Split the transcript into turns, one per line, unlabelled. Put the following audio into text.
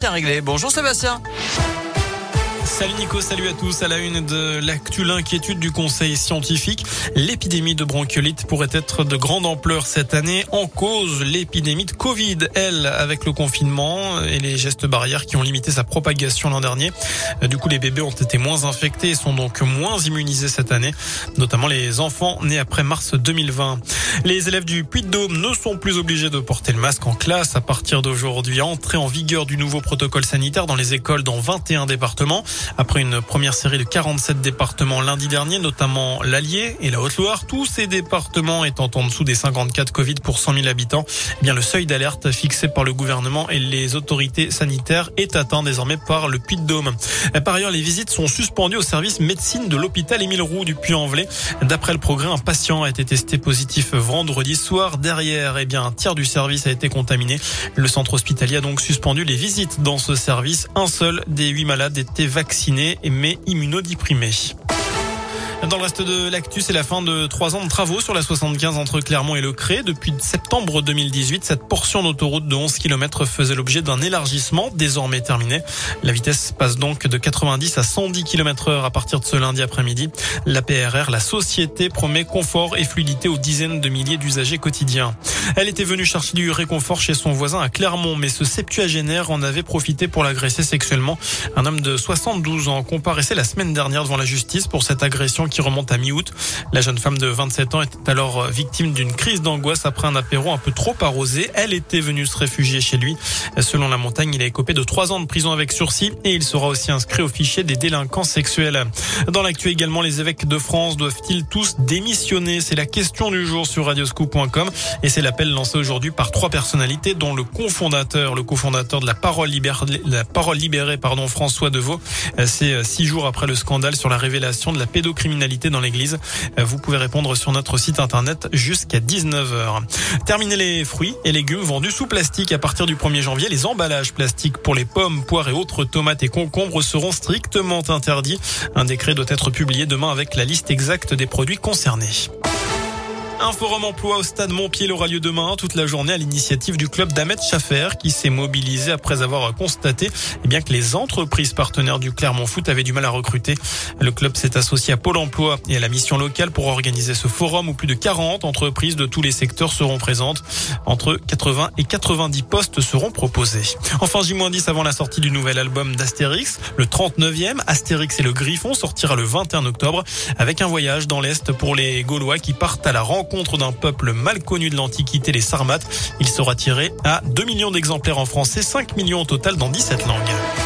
Bien réglé. Bonjour Sébastien.
Salut Nico, salut à tous. À la une de l'actu, l'inquiétude du conseil scientifique. L'épidémie de bronchiolite pourrait être de grande ampleur cette année. En cause, l'épidémie de Covid, elle, avec le confinement et les gestes barrières qui ont limité sa propagation l'an dernier. Du coup, les bébés ont été moins infectés et sont donc moins immunisés cette année, notamment les enfants nés après mars 2020. Les élèves du Puy-de-Dôme ne sont plus obligés de porter le masque en classe à partir d'aujourd'hui. Entrée en vigueur du nouveau protocole sanitaire dans les écoles dans 21 départements. Après une première série de 47 départements lundi dernier, notamment l'Allier et la Haute-Loire, tous ces départements étant en dessous des 54 Covid pour 100 000 habitants, eh bien le seuil d'alerte fixé par le gouvernement et les autorités sanitaires est atteint désormais par le Puy-de-Dôme. Par ailleurs, les visites sont suspendues au service médecine de l'hôpital Émile Roux du Puy-en-Velay. D'après le progrès, un patient a été testé positif vendredi soir. Derrière, eh bien, un tiers du service a été contaminé. Le centre hospitalier a donc suspendu les visites dans ce service. Un seul des huit malades était vacciné vaccinés mais immunodéprimés. Dans le reste de l'actu, c'est la fin de trois ans de travaux sur la 75 entre Clermont et Le Cré. Depuis septembre 2018, cette portion d'autoroute de 11 km faisait l'objet d'un élargissement désormais terminé. La vitesse passe donc de 90 à 110 km heure à partir de ce lundi après-midi. La PRR, la société, promet confort et fluidité aux dizaines de milliers d'usagers quotidiens. Elle était venue chercher du réconfort chez son voisin à Clermont, mais ce septuagénaire en avait profité pour l'agresser sexuellement. Un homme de 72 ans comparaissait la semaine dernière devant la justice pour cette agression qui remonte à mi-août. La jeune femme de 27 ans était alors victime d'une crise d'angoisse après un apéro un peu trop arrosé. Elle était venue se réfugier chez lui. Selon la montagne, il a écopé de trois ans de prison avec sursis et il sera aussi inscrit au fichier des délinquants sexuels. Dans l'actu également, les évêques de France doivent-ils tous démissionner? C'est la question du jour sur radioscoop.com et c'est l'appel lancé aujourd'hui par trois personnalités dont le cofondateur, le cofondateur de la parole libérée, la parole libérée, pardon, François Deveau. C'est six jours après le scandale sur la révélation de la pédocriminalité dans l'église. Vous pouvez répondre sur notre site internet jusqu'à 19h. Terminer les fruits et légumes vendus sous plastique à partir du 1er janvier. Les emballages plastiques pour les pommes, poires et autres tomates et concombres seront strictement interdits. Un décret doit être publié demain avec la liste exacte des produits concernés. Un forum emploi au stade Montpied aura lieu demain toute la journée à l'initiative du club d'Ahmed Schaffer qui s'est mobilisé après avoir constaté eh bien, que les entreprises partenaires du Clermont Foot avaient du mal à recruter. Le club s'est associé à Pôle emploi et à la mission locale pour organiser ce forum où plus de 40 entreprises de tous les secteurs seront présentes. Entre 80 et 90 postes seront proposés. Enfin, J-10 avant la sortie du nouvel album d'Astérix, le 39e, Astérix et le Griffon sortira le 21 octobre avec un voyage dans l'Est pour les Gaulois qui partent à la rencontre rencontre d'un peuple mal connu de l'Antiquité, les Sarmates. Il sera tiré à 2 millions d'exemplaires en français, 5 millions au total dans 17 langues.